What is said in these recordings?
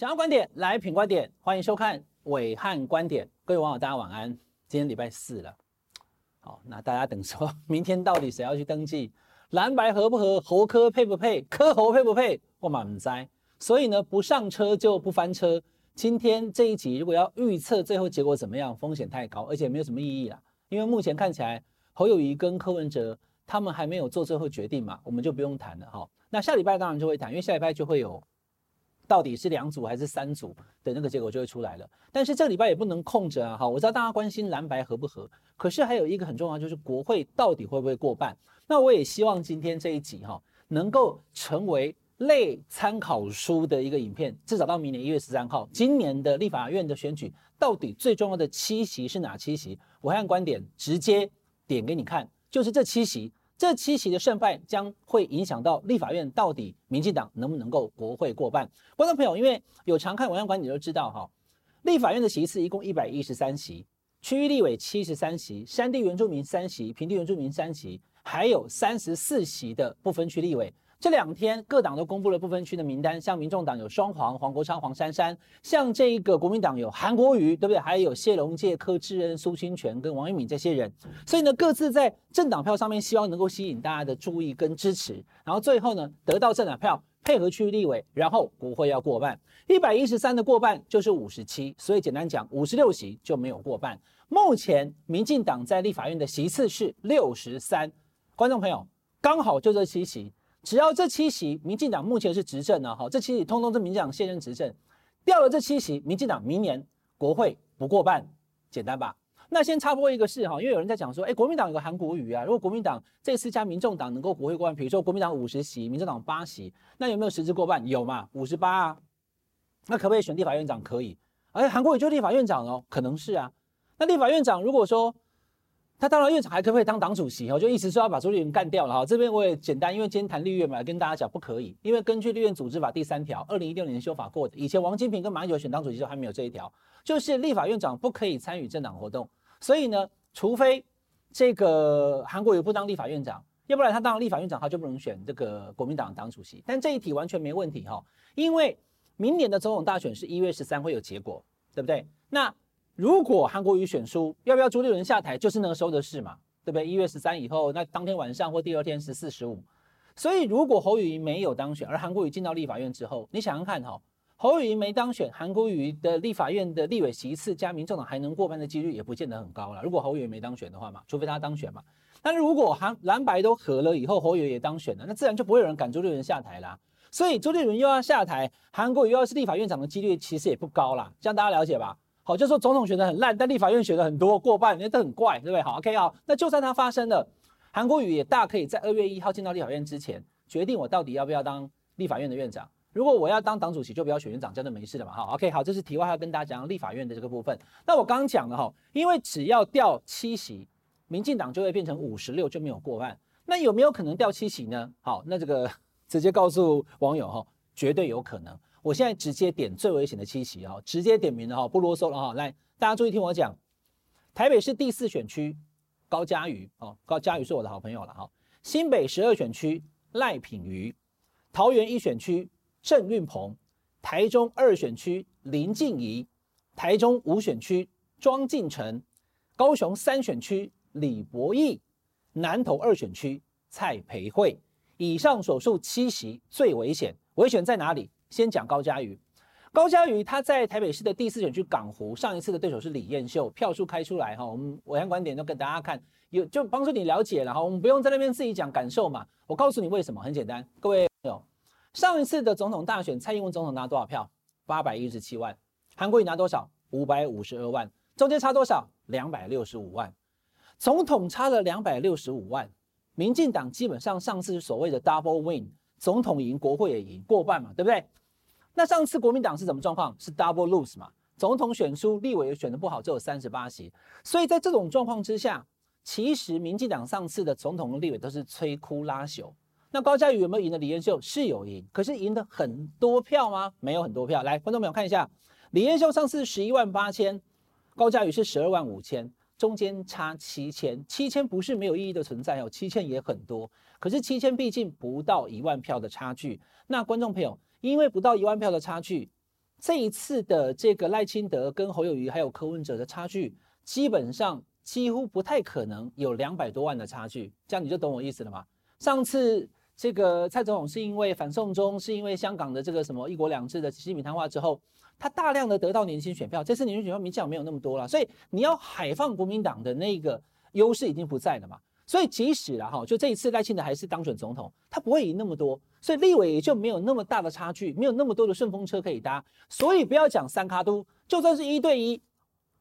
想要观点来品观点，欢迎收看伟汉观点。各位网友，大家晚安。今天礼拜四了，好，那大家等说，明天到底谁要去登记？蓝白合不合？侯科配不配？科侯配不配？我满栽。所以呢，不上车就不翻车。今天这一集如果要预测最后结果怎么样，风险太高，而且没有什么意义啦。因为目前看起来，侯友谊跟柯文哲他们还没有做最后决定嘛，我们就不用谈了哈。那下礼拜当然就会谈，因为下礼拜就会有。到底是两组还是三组的那个结果就会出来了，但是这个礼拜也不能空着啊！哈，我知道大家关心蓝白合不合，可是还有一个很重要，就是国会到底会不会过半？那我也希望今天这一集哈，能够成为类参考书的一个影片，至少到明年一月十三号，今年的立法院的选举到底最重要的七席是哪七席？我按观点直接点给你看，就是这七席。这七席的胜败将会影响到立法院到底民进党能不能够国会过半。观众朋友，因为有常看暐瀚观点都知道哈，立法院的席次一共一百一十三席，区域立委七十三席，山地原住民三席，平地原住民三席，还有三十四席的不分区立委。这两天各党都公布了不分区的名单，像民众党有双黄、黄国昌、黄珊珊，像这个国民党有韩国瑜，对不对？还有谢龙介、柯志恩、苏清泉跟王玉敏这些人，所以呢，各自在政党票上面希望能够吸引大家的注意跟支持，然后最后呢，得到政党票配合区域立委，然后国会要过半，一百一十三的过半就是五十七，所以简单讲，五十六席就没有过半。目前民进党在立法院的席次是六十三，观众朋友刚好就这七席。只要这七席，民进党目前是执政呢，哈，这七席通通是民进党现任执政，掉了这七席，民进党明年国会不过半，简单吧？那先插播一个事哈，因为有人在讲说，哎，国民党有个韩国瑜啊，如果国民党这次加民众党能够国会过半，比如说国民党五十席，民众党八席，那有没有实质过半？有嘛？五十八啊，那可不可以选立法院长？可以，而韩国瑜就立法院长哦，可能是啊。那立法院长如果说。他当然院长还可不可以当党主席？哦，就意思说要把朱立伦干掉了哈。这边我也简单，因为今天谈立院嘛，跟大家讲不可以，因为根据立院组织法第三条，二零一六年修法过的，以前王金平跟马英九选党主席时候还没有这一条，就是立法院长不可以参与政党活动。所以呢，除非这个韩国瑜不当立法院长，要不然他当了立法院长，他就不能选这个国民党党主席。但这一题完全没问题哈，因为明年的总统大选是一月十三会有结果，对不对？那。如果韩国瑜选输，要不要朱立伦下台，就是那个时候的事嘛，对不对？一月十三以后，那当天晚上或第二天十四十五。所以如果侯友宜没有当选，而韩国瑜进到立法院之后，你想想看哈，侯友宜没当选，韩国瑜的立法院的立委席次加民众党还能过半的几率也不见得很高了。如果侯友宜没当选的话嘛，除非他当选嘛。但是如果韩蓝白都合了以后，侯友也当选了，那自然就不会有人赶朱立伦下台啦。所以朱立伦又要下台，韩国瑜又要是立法院长的几率其实也不高啦，这样大家了解吧？好，就说总统选的很烂，但立法院选的很多，过半，那这很怪，对不对？好，OK，好，那就算它发生了，韩国瑜也大可以在二月一号进到立法院之前，决定我到底要不要当立法院的院长。如果我要当党主席，就不要选院长，这样就没事了嘛。好，OK，好，这是题外话，跟大家讲立法院的这个部分。那我刚刚讲了哈，因为只要掉七席，民进党就会变成五十六，就没有过半。那有没有可能掉七席呢？好，那这个直接告诉网友哈，绝对有可能。我现在直接点最危险的七席哈，直接点名了哈，不啰嗦了哈。来，大家注意听我讲，台北市第四选区高嘉瑜哦，高嘉瑜是我的好朋友了哈。新北十二选区赖品妤，桃园一选区郑运鹏，台中二选区林静怡，台中五选区庄敬诚，高雄三选区李博毅，南投二选区蔡培慧。以上所述七席最危险，危险在哪里？先讲高嘉瑜，高嘉瑜他在台北市的第四选区港湖，上一次的对手是李彦秀，票数开出来哈，我们暐瀚观点都跟大家看，有就帮助你了解了哈，我们不用在那边自己讲感受嘛，我告诉你为什么，很简单，各位朋友，上一次的总统大选，蔡英文总统拿多少票？八百一十七万，韩国瑜拿多少？五百五十二万，中间差多少？两百六十五万，总统差了两百六十五万，民进党基本上上次所谓的 double win，总统赢，国会也赢，过半嘛，对不对？那上次国民党是什么状况？是 double lose 嘛？总统选输，立委也选得不好，只有三十八席。所以在这种状况之下，其实民进党上次的总统跟立委都是摧枯拉朽。那高嘉瑜有没有赢的李彦秀？是有赢，可是赢的很多票吗？没有很多票。来，观众朋友看一下，李彦秀上次十一万八千，高嘉瑜是十二万五千，中间差七千。七千不是没有意义的存在哦，七千也很多。可是七千毕竟不到一万票的差距。那观众朋友。因为不到一万票的差距，这一次的这个赖清德跟侯友谊还有柯文哲的差距，基本上几乎不太可能有两百多万的差距，这样你就懂我意思了吗？上次这个蔡总统是因为反送中，是因为香港的这个什么一国两制的习近平谈话之后，他大量的得到年轻选票，这次年轻选票民进党没有那么多了，所以你要海放国民党的那个优势已经不在了嘛。所以即使了哈，就这一次赖清德还是当选总统，他不会赢那么多，所以立委也就没有那么大的差距，没有那么多的顺风车可以搭。所以不要讲三卡都，就算是一对一，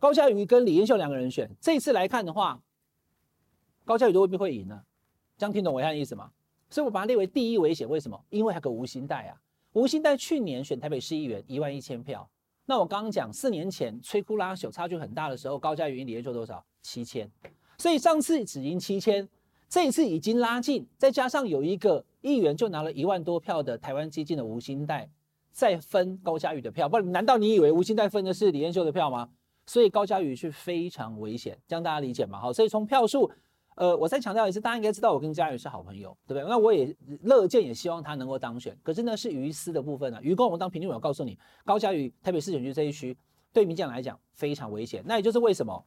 高嘉瑜跟李彦秀两个人选，这一次来看的话，高嘉瑜都未必会赢呢。这样听懂我的意思吗？所以我把它列为第一危险，为什么？因为还有个吴欣岱啊，吴欣岱去年选台北市议员一万一千票，那我刚刚讲四年前摧枯拉朽差距很大的时候，高嘉瑜赢李彦秀多少？七千。所以上次只赢七千，这一次已经拉近，再加上有一个议员就拿了一万多票的台湾基进的吴欣岱，再分高嘉瑜的票，不然难道你以为吴欣岱分的是李彦秀的票吗？所以高嘉瑜是非常危险，这样大家理解吗？好，所以从票数，呃，我再强调一次，大家应该知道我跟嘉宇是好朋友，对不对？那我也乐见，也希望他能够当选。可是呢，是于私的部分呢、啊，于公我当评论员，告诉你，高嘉宇台北市选区这一区对民进党来讲非常危险，那也就是为什么。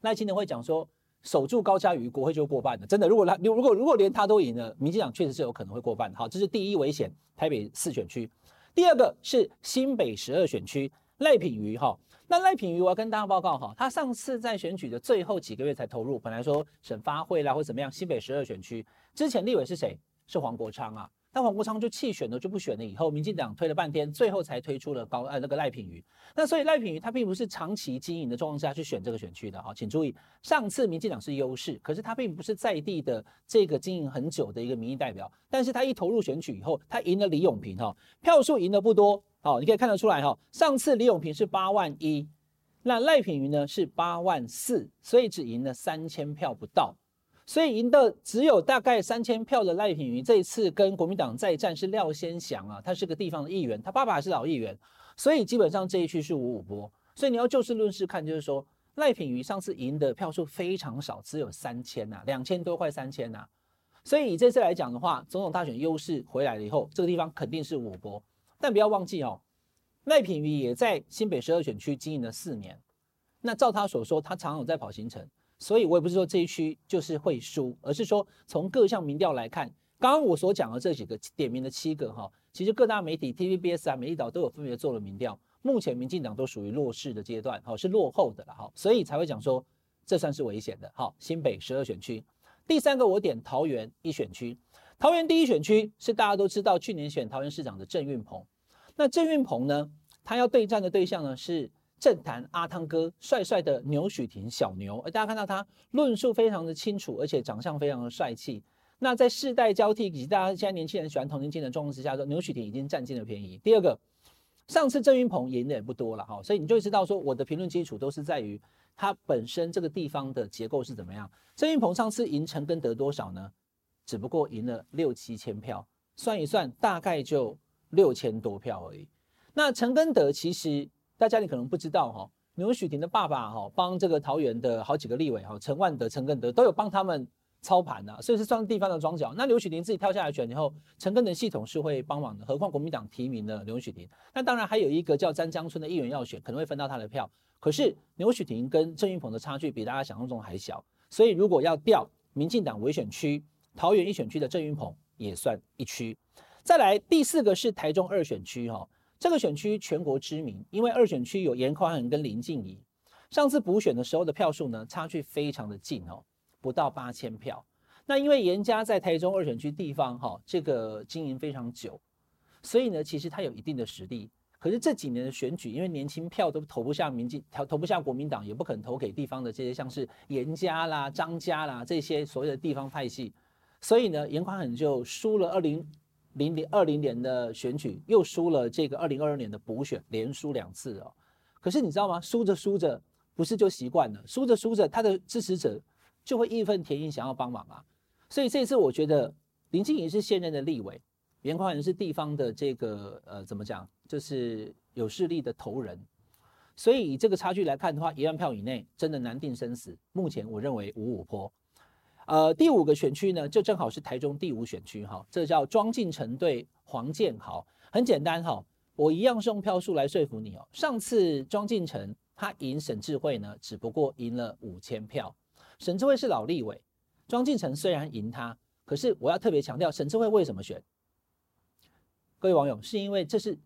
赖清德会讲说，守住高嘉瑜，国会就过半了。真的，如果他，如果如果连他都赢了，民进党确实是有可能会过半。好，这是第一危险，台北四选区。第二个是新北十二选区，赖品妤哈。那赖品瑜，我要跟大家报告哈，他上次在选举的最后几个月才投入，本来说省发会啦或怎么样，西北十二选区之前立委是谁？是黄国昌啊。那黄国昌就弃选了，就不选了。以后民进党推了半天，最后才推出了高呃那个赖品妤。那所以赖品妤他并不是长期经营的状况下去选这个选区的哈，请注意，上次民进党是优势，可是他并不是在地的这个经营很久的一个民意代表。但是他一投入选举以后，他赢了李永平哈，票数赢的不多，好，你可以看得出来哈。上次李永平是八万一，那赖品妤呢是八万四，所以只赢了三千票不到。所以赢的只有大概三千票的赖品妤，这一次跟国民党再战是廖先祥啊，他是个地方的议员，他爸爸是老议员，所以基本上这一区是五五波。所以你要就事论事看，就是说赖品妤上次赢的票数非常少，只有三千呐，两千多块三千呐。所以以这次来讲的话，总统大选优势回来了以后，这个地方肯定是五波。但不要忘记哦，赖品妤也在新北十二选区经营了四年，那照他所说，他常有在跑行程。所以，我也不是说这一区就是会输，而是说从各项民调来看，刚刚我所讲的这几个点名的七个哈，其实各大媒体 TVBS 啊、美丽岛都有分别做了民调，目前民进党都属于弱势的阶段，好，是落后的了哈，所以才会讲说这算是危险的。好，新北十二选区，第三个我点桃园一选区，桃园第一选区是大家都知道去年选桃园市长的郑运鹏，那郑运鹏呢，他要对战的对象呢是。政坛阿汤哥，帅帅的牛许庭小牛，大家看到他论述非常的清楚，而且长相非常的帅气。那在世代交替以及大家现在年轻人喜欢同年龄的状况之下，说牛许庭已经占尽了便宜。第二个，上次郑云鹏赢的也不多了哈，所以你就知道说我的评论基础都是在于他本身这个地方的结构是怎么样。郑云鹏上次赢陈根德多少呢？只不过赢了六七千票，算一算大概就六千多票而已。那陈根德其实。大家你可能不知道哈，牛许婷的爸爸哈帮这个桃园的好几个立委哈，陈万德、陈根德都有帮他们操盘的，所以是算地方的庄脚。那牛煦庭自己跳下来选以后，陈根德系统是会帮忙的。何况国民党提名的牛煦庭，那当然还有一个叫詹江村的议员要选，可能会分到他的票。可是牛煦庭跟郑运鹏的差距比大家想象中还小，所以如果要调民进党维选区桃园一选区的郑运鹏也算一区。再来第四个是台中二选区哈。这个选区全国知名，因为二选区有严宽恒跟林静怡。上次补选的时候的票数呢，差距非常的近哦，不到八千票。那因为严家在台中二选区地方哈，这个经营非常久，所以呢，其实他有一定的实力。可是这几年的选举，因为年轻票都投不下民进，投投不下国民党，也不肯投给地方的这些像是严家啦、张家啦这些所谓的地方派系，所以呢，严宽恒就输了二零。零零二零年的选举又输了，这个二零二二年的补选连输两次哦。可是你知道吗？输着输着不是就习惯了，输着输着他的支持者就会义愤填膺，想要帮忙啊。所以这一次我觉得林静怡是现任的立委，颜宽仁是地方的这个呃怎么讲，就是有势力的头人。所以以这个差距来看的话，一万票以内真的难定生死。目前我认为五五坡。呃，第五个选区呢，就正好是台中第五选区哈，这叫庄敬诚对黄建豪。很简单哈，我一样是用票数来说服你哦。上次庄敬诚他赢沈智慧呢，只不过赢了五千票。沈智慧是老立委，庄敬诚虽然赢他，可是我要特别强调，沈智慧为什么选？各位网友，是因为这是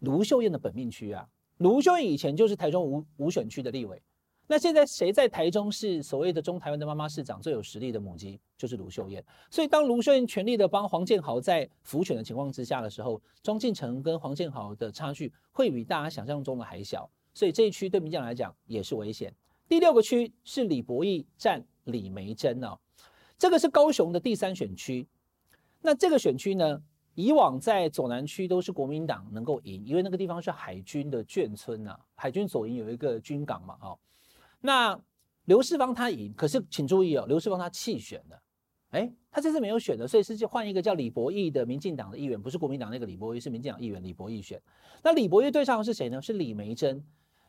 卢秀燕的本命区啊。卢秀燕以前就是台中五五选区的立委。那现在谁在台中是所谓的中台湾的妈妈市长最有实力的母鸡，就是卢秀燕。所以当卢秀燕全力的帮黄健豪在辅选的情况之下的时候，庄敬诚跟黄健豪的差距会比大家想象中的还小。所以这一区对民进来讲也是危险。第六个区是李博毅战李梅珍哦，这个是高雄的第三选区。那这个选区呢，以往在左南区都是国民党能够赢，因为那个地方是海军的眷村呐，海军左营有一个军港嘛，哦。那刘世芳他赢，可是请注意哦，刘世芳他弃选了，哎，他这次没有选的，所以是换一个叫李博毅的民进党的议员，不是国民党那个李博毅，是民进党议员李博毅选。那李博毅对上的是谁呢？是李梅珍，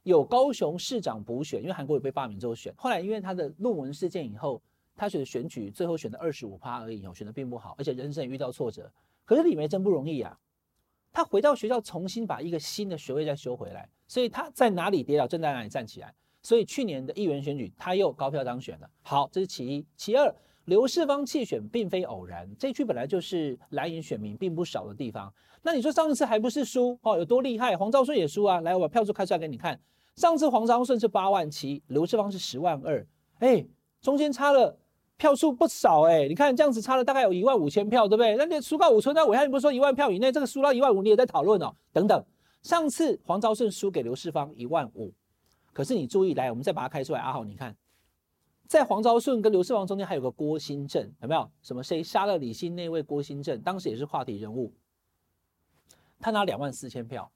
有高雄市长补选，因为韩国瑜被罢免之后选，后来因为他的论文事件以后，他选的选举最后选的二十五趴而已哦，选的并不好，而且人生也遇到挫折。可是李梅珍不容易啊，他回到学校重新把一个新的学位再修回来，所以他在哪里跌倒，正在哪里站起来。所以去年的议员选举，他又高票当选了。好，这是其一。其二，刘世芳弃选并非偶然，这区本来就是蓝营选民并不少的地方。那你说上一次还不是输哦？有多厉害？黄昭顺也输啊！来，我把票数开出来给你看。上次黄昭顺是八万七，刘世芳是十万二，哎，中间差了票数不少哎。你看这样子差了大概有一万五千票，对不对？那你输到五村，那暐瀚你不说一万票以内，这个输到一万五，你也在讨论哦。等等，上次黄昭顺输给刘世芳一万五。可是你注意，来，我们再把它开出来。阿豪，你看，在黄昭顺跟刘世芳中间还有个郭新正，有没有？什么谁杀了李姓那位郭新正，当时也是话题人物。他拿两万四千票，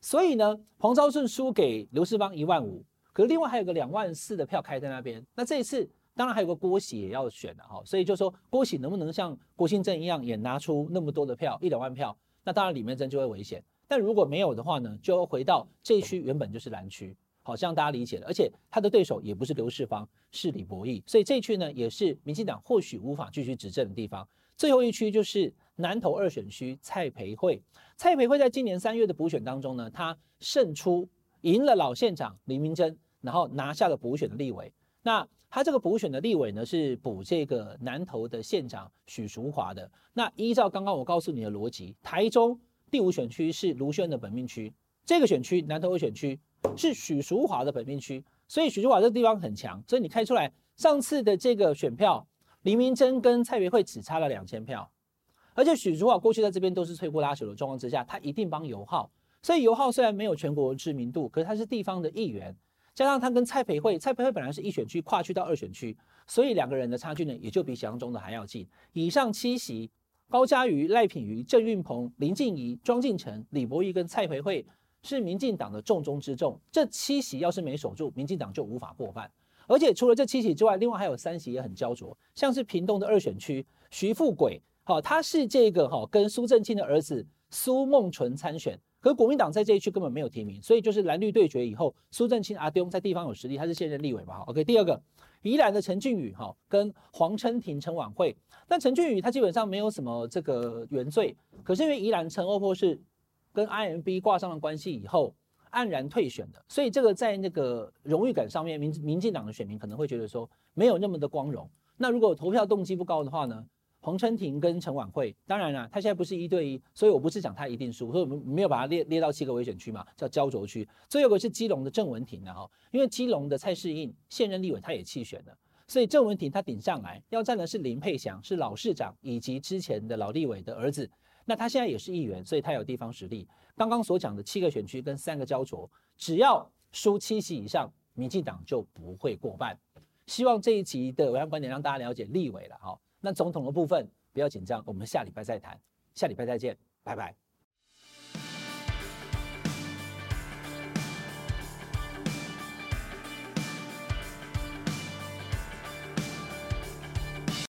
所以呢，黄昭顺输给刘世芳一万五，可是另外还有个两万四的票开在那边。那这一次当然还有个郭喜也要选了哈，所以就说郭喜能不能像郭新正一样也拿出那么多的票，一两万票？那当然李眉蓁就会危险。但如果没有的话呢，就回到这一区原本就是蓝区。好，这样大家理解了，而且他的对手也不是刘世芳，是李博毅，所以这一区呢也是民进党或许无法继续执政的地方。最后一区就是南投二选区蔡培慧，蔡培慧在今年三月的补选当中呢，他胜出，赢了老县长李明珍，然后拿下了补选的立委。那他这个补选的立委呢，是补这个南投的县长许淑华的。那依照刚刚我告诉你的逻辑，台中第五选区是卢秀燕的本命区，这个选区南投二选区。是许淑华的本命区，所以许淑华这个地方很强，所以你开出来上次的这个选票，李明珍跟蔡培慧只差了两千票，而且许淑华过去在这边都是摧枯拉朽的状况之下，他一定帮游浩，所以游浩虽然没有全国知名度，可是他是地方的议员，加上他跟蔡培慧，蔡培慧本来是一选区跨区到二选区，所以两个人的差距呢也就比想象中的还要近。以上七席，高嘉瑜、赖品妤、郑运鹏、林静怡、庄敬诚、李博毅跟蔡培慧。是民进党的重中之重，这七席要是没守住，民进党就无法过半。而且除了这七席之外，另外还有三席也很焦灼，像是屏东的二选区，徐富贵，好，他是这个哈跟苏正清的儿子苏孟纯参选，可是国民党在这一区根本没有提名，所以就是蓝绿对决以后，苏正清阿丢在地方有实力，他是现任立委嘛。OK，第二个，宜兰的陈俊宇哈跟黄琛庭陈琬惠，但陈俊宇他基本上没有什么这个原罪，可是因为宜兰陈欧波是。跟 IMB 挂上了关系以后，黯然退选的，所以这个在那个荣誉感上面，民民进党的选民可能会觉得说没有那么的光荣。那如果投票动机不高的话呢？黄春庭跟陈婉慧，当然了，他现在不是一对一，所以我不是讲他一定输，所以我们没有把它列列到七个危险区嘛，叫焦灼区。最后一个是基隆的郑文婷的哈，因为基隆的蔡适应现任立委他也弃选了，所以郑文婷他顶上来要站的是林沛祥，是老市长以及之前的老立委的儿子。那他现在也是议员，所以他有地方实力。刚刚所讲的七个选区跟三个焦灼，只要输七席以上，民进党就不会过半。希望这一集的委员观点让大家了解立委了哈。那总统的部分不要紧张，我们下礼拜再谈，下礼拜再见，拜拜。